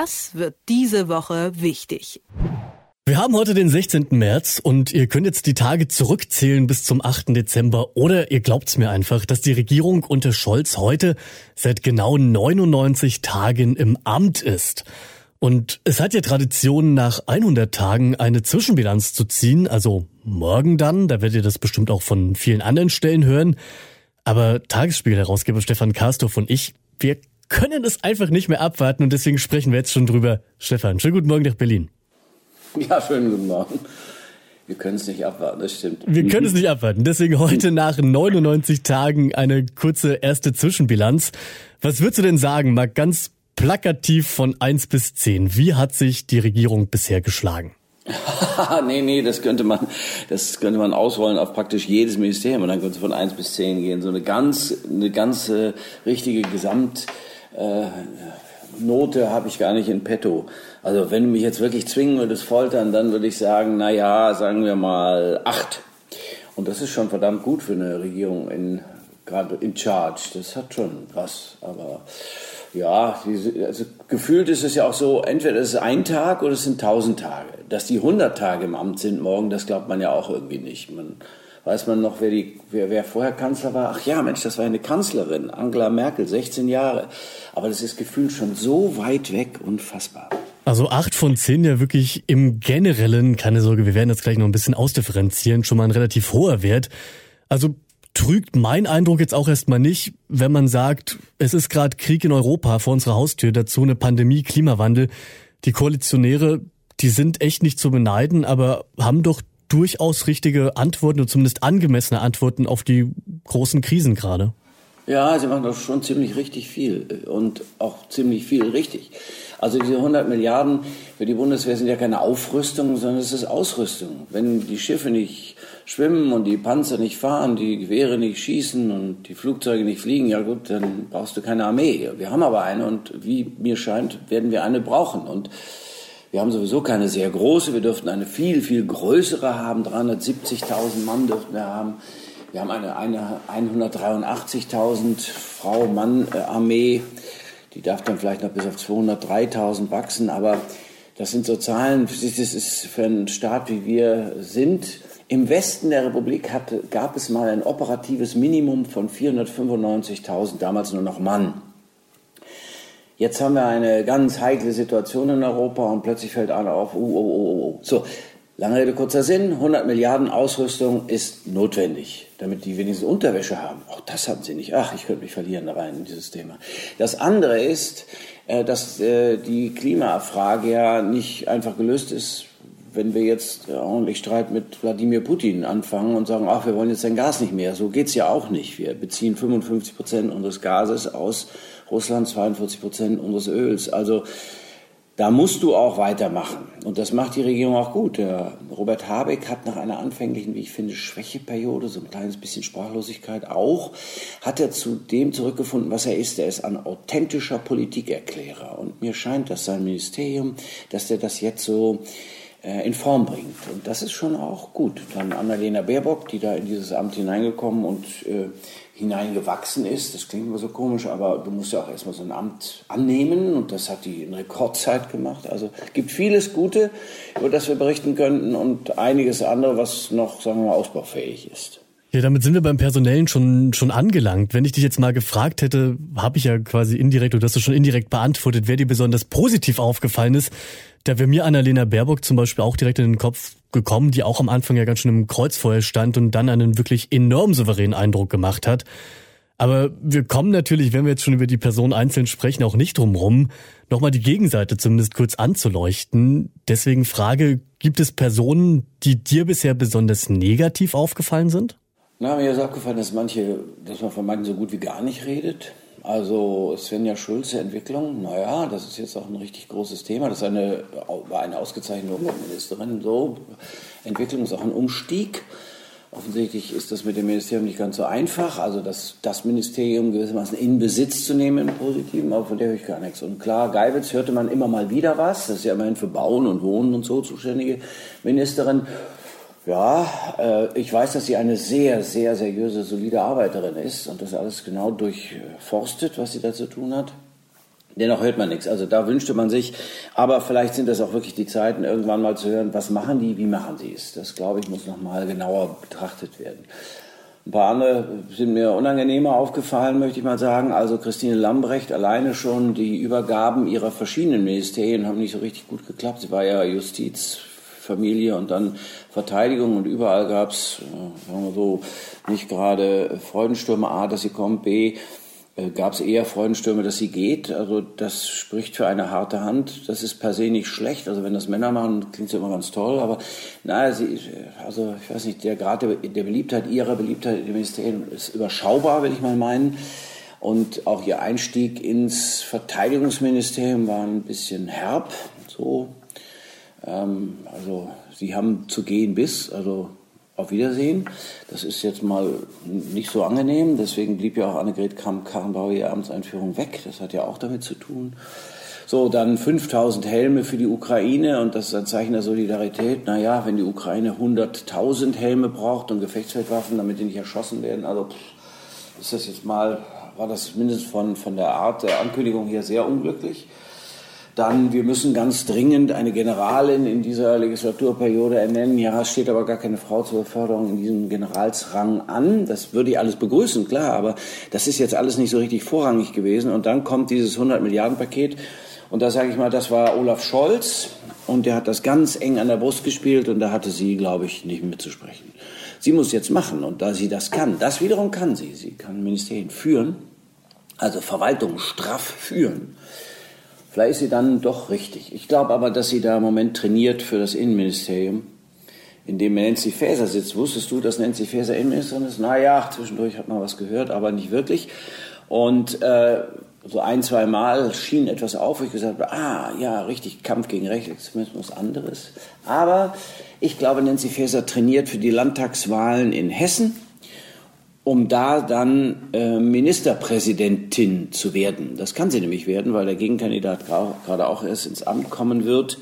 Das wird diese Woche wichtig. Wir haben heute den 16. März und ihr könnt jetzt die Tage zurückzählen bis zum 8. Dezember oder ihr glaubt's mir einfach, dass die Regierung unter Scholz heute seit genau 99 Tagen im Amt ist. Und es hat ja Tradition, nach 100 Tagen eine Zwischenbilanz zu ziehen, also morgen dann, da werdet ihr das bestimmt auch von vielen anderen Stellen hören. Aber Tagesspiegel-Herausgeber Stefan Karstorff und ich, wir können es einfach nicht mehr abwarten und deswegen sprechen wir jetzt schon drüber. Stefan, schönen guten Morgen nach Berlin. Ja, schönen guten Morgen. Wir können es nicht abwarten, das stimmt. Wir können es nicht abwarten. Deswegen heute nach 99 Tagen eine kurze erste Zwischenbilanz. Was würdest du denn sagen, mal ganz plakativ von 1 bis 10? Wie hat sich die Regierung bisher geschlagen? nee, nee, das könnte man, das könnte man ausrollen auf praktisch jedes Ministerium und dann könnte es von 1 bis 10 gehen. So eine ganz, eine ganz äh, richtige Gesamt, äh, Note habe ich gar nicht in petto. Also wenn du mich jetzt wirklich zwingen würdest foltern, dann würde ich sagen, na ja, sagen wir mal acht. Und das ist schon verdammt gut für eine Regierung in gerade in Charge. Das hat schon was. Aber ja, diese, also gefühlt ist es ja auch so, entweder es ist ein Tag oder es sind tausend Tage. Dass die hundert Tage im Amt sind morgen, das glaubt man ja auch irgendwie nicht. Man weiß man noch, wer, die, wer, wer vorher Kanzler war? Ach ja, Mensch, das war eine Kanzlerin, Angela Merkel, 16 Jahre. Aber das ist gefühlt schon so weit weg, unfassbar. Also acht von zehn ja wirklich im Generellen, keine Sorge, wir werden jetzt gleich noch ein bisschen ausdifferenzieren, schon mal ein relativ hoher Wert. Also trügt mein Eindruck jetzt auch erstmal nicht, wenn man sagt, es ist gerade Krieg in Europa vor unserer Haustür, dazu eine Pandemie, Klimawandel. Die Koalitionäre, die sind echt nicht zu beneiden, aber haben doch durchaus richtige Antworten oder zumindest angemessene Antworten auf die großen Krisen gerade. Ja, sie machen doch schon ziemlich richtig viel und auch ziemlich viel richtig. Also diese 100 Milliarden für die Bundeswehr sind ja keine Aufrüstung, sondern es ist Ausrüstung. Wenn die Schiffe nicht schwimmen und die Panzer nicht fahren, die Gewehre nicht schießen und die Flugzeuge nicht fliegen, ja gut, dann brauchst du keine Armee. Wir haben aber eine und wie mir scheint, werden wir eine brauchen. Und wir haben sowieso keine sehr große, wir dürften eine viel, viel größere haben. 370.000 Mann dürften wir haben. Wir haben eine, eine 183.000 Frau-Mann-Armee. Die darf dann vielleicht noch bis auf 203.000 wachsen. Aber das sind so Zahlen, das ist für einen Staat wie wir sind. Im Westen der Republik hatte, gab es mal ein operatives Minimum von 495.000, damals nur noch Mann. Jetzt haben wir eine ganz heikle Situation in Europa und plötzlich fällt einer auf, oh, oh, oh, oh. So, lange Rede, kurzer Sinn, 100 Milliarden Ausrüstung ist notwendig, damit die wenigstens Unterwäsche haben. Auch das haben sie nicht. Ach, ich könnte mich verlieren da rein in dieses Thema. Das andere ist, äh, dass äh, die Klimafrage ja nicht einfach gelöst ist, wenn wir jetzt ordentlich Streit mit Wladimir Putin anfangen und sagen, ach, wir wollen jetzt sein Gas nicht mehr. So geht's ja auch nicht. Wir beziehen 55 Prozent unseres Gases aus Russland 42 Prozent unseres Öls. Also da musst du auch weitermachen. Und das macht die Regierung auch gut. Der Robert Habeck hat nach einer anfänglichen, wie ich finde, Schwächeperiode, so ein kleines bisschen Sprachlosigkeit auch, hat er zu dem zurückgefunden, was er ist. Er ist ein authentischer Politikerklärer. Und mir scheint, dass sein Ministerium, dass er das jetzt so äh, in Form bringt. Und das ist schon auch gut. Dann Annalena Baerbock, die da in dieses Amt hineingekommen und äh, hineingewachsen ist. Das klingt immer so komisch, aber du musst ja auch erstmal so ein Amt annehmen und das hat die in Rekordzeit gemacht. Also gibt vieles Gute, über das wir berichten könnten und einiges andere, was noch, sagen wir mal, ausbaufähig ist. Ja, damit sind wir beim Personellen schon, schon angelangt. Wenn ich dich jetzt mal gefragt hätte, habe ich ja quasi indirekt, oder hast du schon indirekt beantwortet, wer dir besonders positiv aufgefallen ist, da wäre mir Annalena Baerbock zum Beispiel auch direkt in den Kopf gekommen, die auch am Anfang ja ganz schön im Kreuzfeuer stand und dann einen wirklich enorm souveränen Eindruck gemacht hat. Aber wir kommen natürlich, wenn wir jetzt schon über die Person einzeln sprechen, auch nicht drum rum, nochmal die Gegenseite zumindest kurz anzuleuchten. Deswegen Frage, gibt es Personen, die dir bisher besonders negativ aufgefallen sind? Na, mir ist aufgefallen, dass manche, dass man von manchen so gut wie gar nicht redet. Also Svenja Schulze Entwicklung, naja, das ist jetzt auch ein richtig großes Thema. Das eine, war eine ausgezeichnete Umweltministerin. So, Entwicklung ist auch ein Umstieg. Offensichtlich ist das mit dem Ministerium nicht ganz so einfach, also das, das Ministerium gewissermaßen in Besitz zu nehmen im Positiven, aber von der höre ich gar nichts. Und klar, Geibitz hörte man immer mal wieder was, das ist ja immerhin für Bauen und Wohnen und so zuständige Ministerin. Ja, äh, ich weiß, dass sie eine sehr, sehr seriöse, solide Arbeiterin ist und das alles genau durchforstet, was sie da zu tun hat. Dennoch hört man nichts. Also da wünschte man sich, aber vielleicht sind das auch wirklich die Zeiten, irgendwann mal zu hören, was machen die, wie machen sie es. Das, glaube ich, muss noch mal genauer betrachtet werden. Ein paar andere sind mir unangenehmer aufgefallen, möchte ich mal sagen. Also Christine Lambrecht alleine schon die Übergaben ihrer verschiedenen Ministerien haben nicht so richtig gut geklappt. Sie war ja Justiz, Familie und dann Verteidigung und überall gab es, äh, sagen wir so, nicht gerade Freudenstürme A, dass sie kommt, B, äh, gab es eher Freudenstürme, dass sie geht. Also das spricht für eine harte Hand. Das ist per se nicht schlecht. Also wenn das Männer machen, klingt es immer ganz toll. Aber naja, sie, also ich weiß nicht, der Grad der, Beliebtheit, ihrer Beliebtheit im Ministerium ist überschaubar, will ich mal meinen. Und auch ihr Einstieg ins Verteidigungsministerium war ein bisschen herb. So, ähm, also sie haben zu gehen bis, also auf Wiedersehen. Das ist jetzt mal nicht so angenehm. Deswegen blieb ja auch Annegret Kramp-Karrenbauer ihre Amtseinführung weg. Das hat ja auch damit zu tun. So, dann 5000 Helme für die Ukraine und das ist ein Zeichen der Solidarität. Naja, wenn die Ukraine 100.000 Helme braucht und Gefechtsfeldwaffen, damit die nicht erschossen werden, also ist das jetzt mal, war das mindestens von, von der Art der Ankündigung hier sehr unglücklich. Dann, wir müssen ganz dringend eine Generalin in dieser Legislaturperiode ernennen. Ja, es steht aber gar keine Frau zur Beförderung in diesem Generalsrang an. Das würde ich alles begrüßen, klar, aber das ist jetzt alles nicht so richtig vorrangig gewesen. Und dann kommt dieses 100 Milliarden Paket. Und da sage ich mal, das war Olaf Scholz. Und der hat das ganz eng an der Brust gespielt und da hatte sie, glaube ich, nicht mitzusprechen. Sie muss jetzt machen und da sie das kann, das wiederum kann sie. Sie kann Ministerien führen, also Verwaltung straff führen. Vielleicht ist sie dann doch richtig. Ich glaube aber, dass sie da im Moment trainiert für das Innenministerium, in dem Nancy Faeser sitzt. Wusstest du, dass Nancy Faeser Innenministerin ist? Naja, zwischendurch hat man was gehört, aber nicht wirklich. Und äh, so ein, zwei Mal schien etwas auf, wo ich gesagt habe, ah, ja, richtig, Kampf gegen Rechtsextremismus, anderes. Aber ich glaube, Nancy Faeser trainiert für die Landtagswahlen in Hessen um da dann äh, Ministerpräsidentin zu werden. Das kann sie nämlich werden, weil der Gegenkandidat gerade auch erst ins Amt kommen wird,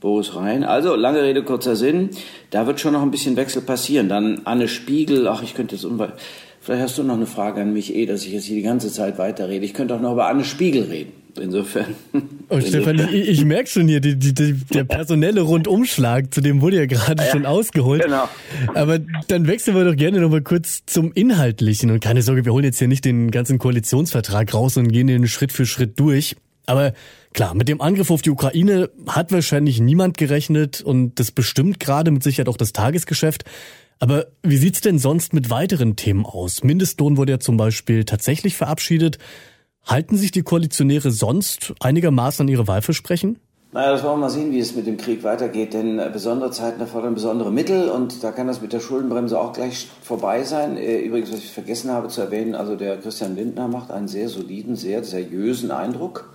Boris Rhein. Also, lange Rede, kurzer Sinn, da wird schon noch ein bisschen Wechsel passieren. Dann Anne Spiegel, ach, ich könnte jetzt unweit, vielleicht hast du noch eine Frage an mich, eh, dass ich jetzt hier die ganze Zeit weiterrede. Ich könnte auch noch über Anne Spiegel reden. Insofern. Oh, Stefan, ich, ich merke schon hier, die, die, die, der personelle Rundumschlag, zu dem wurde ja gerade ja, schon ausgeholt. Genau. Aber dann wechseln wir doch gerne noch mal kurz zum Inhaltlichen. Und keine Sorge, wir holen jetzt hier nicht den ganzen Koalitionsvertrag raus und gehen den Schritt für Schritt durch. Aber klar, mit dem Angriff auf die Ukraine hat wahrscheinlich niemand gerechnet und das bestimmt gerade mit Sicherheit auch das Tagesgeschäft. Aber wie sieht's denn sonst mit weiteren Themen aus? Mindestlohn wurde ja zum Beispiel tatsächlich verabschiedet. Halten sich die Koalitionäre sonst einigermaßen an ihre Wahlversprechen? Naja, das wollen wir mal sehen, wie es mit dem Krieg weitergeht, denn äh, besondere Zeiten erfordern besondere Mittel und da kann das mit der Schuldenbremse auch gleich vorbei sein. Äh, übrigens, was ich vergessen habe zu erwähnen, also der Christian Lindner macht einen sehr soliden, sehr seriösen Eindruck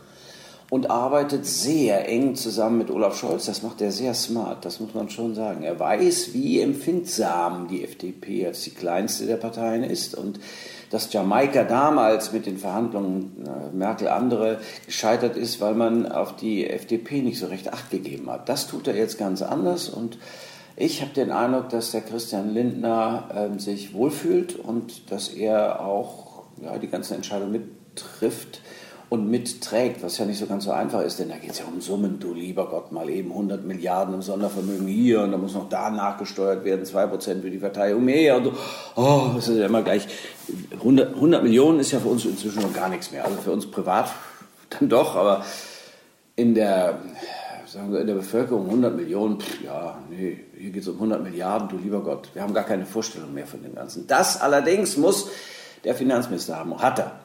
und arbeitet sehr eng zusammen mit Olaf Scholz. Das macht er sehr smart, das muss man schon sagen. Er weiß, wie empfindsam die FDP als die kleinste der Parteien ist und dass Jamaika damals mit den Verhandlungen äh, Merkel andere gescheitert ist, weil man auf die FDP nicht so recht Acht gegeben hat. Das tut er jetzt ganz anders und ich habe den Eindruck, dass der Christian Lindner äh, sich wohlfühlt und dass er auch ja, die ganzen Entscheidungen mittrifft und mitträgt, was ja nicht so ganz so einfach ist, denn da geht es ja um Summen, du lieber Gott, mal eben 100 Milliarden im Sondervermögen hier und da muss noch da nachgesteuert werden, 2% für die Verteidigung mehr und so. Oh, das ist ja immer gleich, 100, 100 Millionen ist ja für uns inzwischen noch gar nichts mehr, also für uns privat dann doch, aber in der, sagen wir, in der Bevölkerung 100 Millionen, pff, ja, nee, hier geht es um 100 Milliarden, du lieber Gott, wir haben gar keine Vorstellung mehr von dem Ganzen. Das allerdings muss der Finanzminister haben, hat er.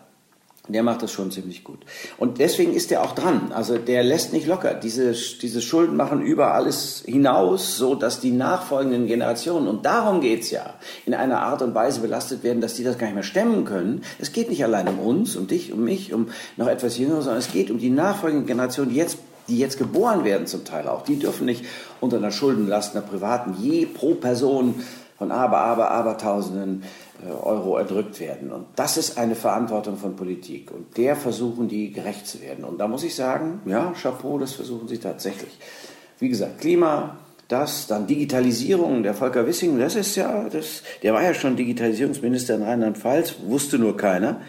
Der macht das schon ziemlich gut. Und deswegen ist er auch dran. Also der lässt nicht locker. Diese, diese Schulden machen über alles hinaus, so dass die nachfolgenden Generationen, und darum geht's ja, in einer Art und Weise belastet werden, dass die das gar nicht mehr stemmen können. Es geht nicht allein um uns, um dich, um mich, um noch etwas jünger, sondern es geht um die nachfolgenden Generationen, die jetzt die jetzt geboren werden zum Teil auch, die dürfen nicht unter einer Schuldenlast einer privaten je pro Person von aber, aber, aber Tausenden Euro erdrückt werden. Und das ist eine Verantwortung von Politik. Und der versuchen die gerecht zu werden. Und da muss ich sagen, ja, Chapeau, das versuchen sie tatsächlich. Wie gesagt, Klima, das, dann Digitalisierung, der Volker Wissing, das ist ja, das, der war ja schon Digitalisierungsminister in Rheinland-Pfalz, wusste nur keiner.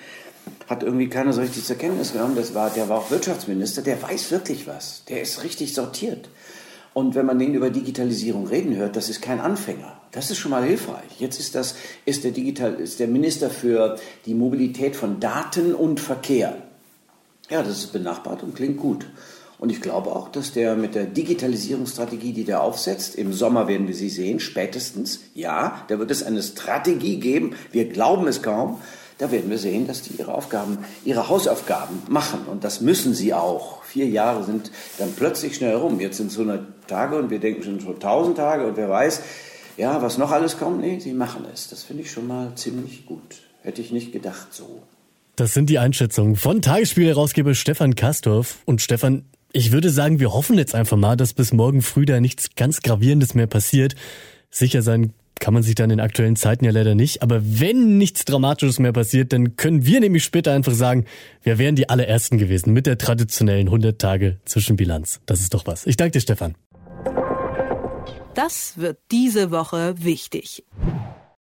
hat irgendwie keiner so richtig zur Kenntnis genommen. Das war, der war auch Wirtschaftsminister, der weiß wirklich was. Der ist richtig sortiert. Und wenn man den über Digitalisierung reden hört, das ist kein Anfänger. Das ist schon mal hilfreich. Jetzt ist das, ist der Digital, ist der Minister für die Mobilität von Daten und Verkehr. Ja, das ist benachbart und klingt gut. Und ich glaube auch, dass der mit der Digitalisierungsstrategie, die der aufsetzt, im Sommer werden wir sie sehen, spätestens, ja, da wird es eine Strategie geben, wir glauben es kaum, da werden wir sehen, dass die ihre Aufgaben, ihre Hausaufgaben machen. Und das müssen sie auch. Vier Jahre sind dann plötzlich schnell rum. Jetzt sind es 100 Tage und wir denken schon schon 1000 Tage und wer weiß, ja, was noch alles kommt. Nee, sie machen es. Das finde ich schon mal ziemlich gut. Hätte ich nicht gedacht so. Das sind die Einschätzungen von Tagesspiel-Herausgeber Stefan Kastorf. Und Stefan, ich würde sagen, wir hoffen jetzt einfach mal, dass bis morgen früh da nichts ganz Gravierendes mehr passiert. Sicher sein kann man sich dann in aktuellen Zeiten ja leider nicht. Aber wenn nichts Dramatisches mehr passiert, dann können wir nämlich später einfach sagen, wir wären die allerersten gewesen mit der traditionellen 100 Tage Zwischenbilanz. Das ist doch was. Ich danke dir, Stefan. Das wird diese Woche wichtig.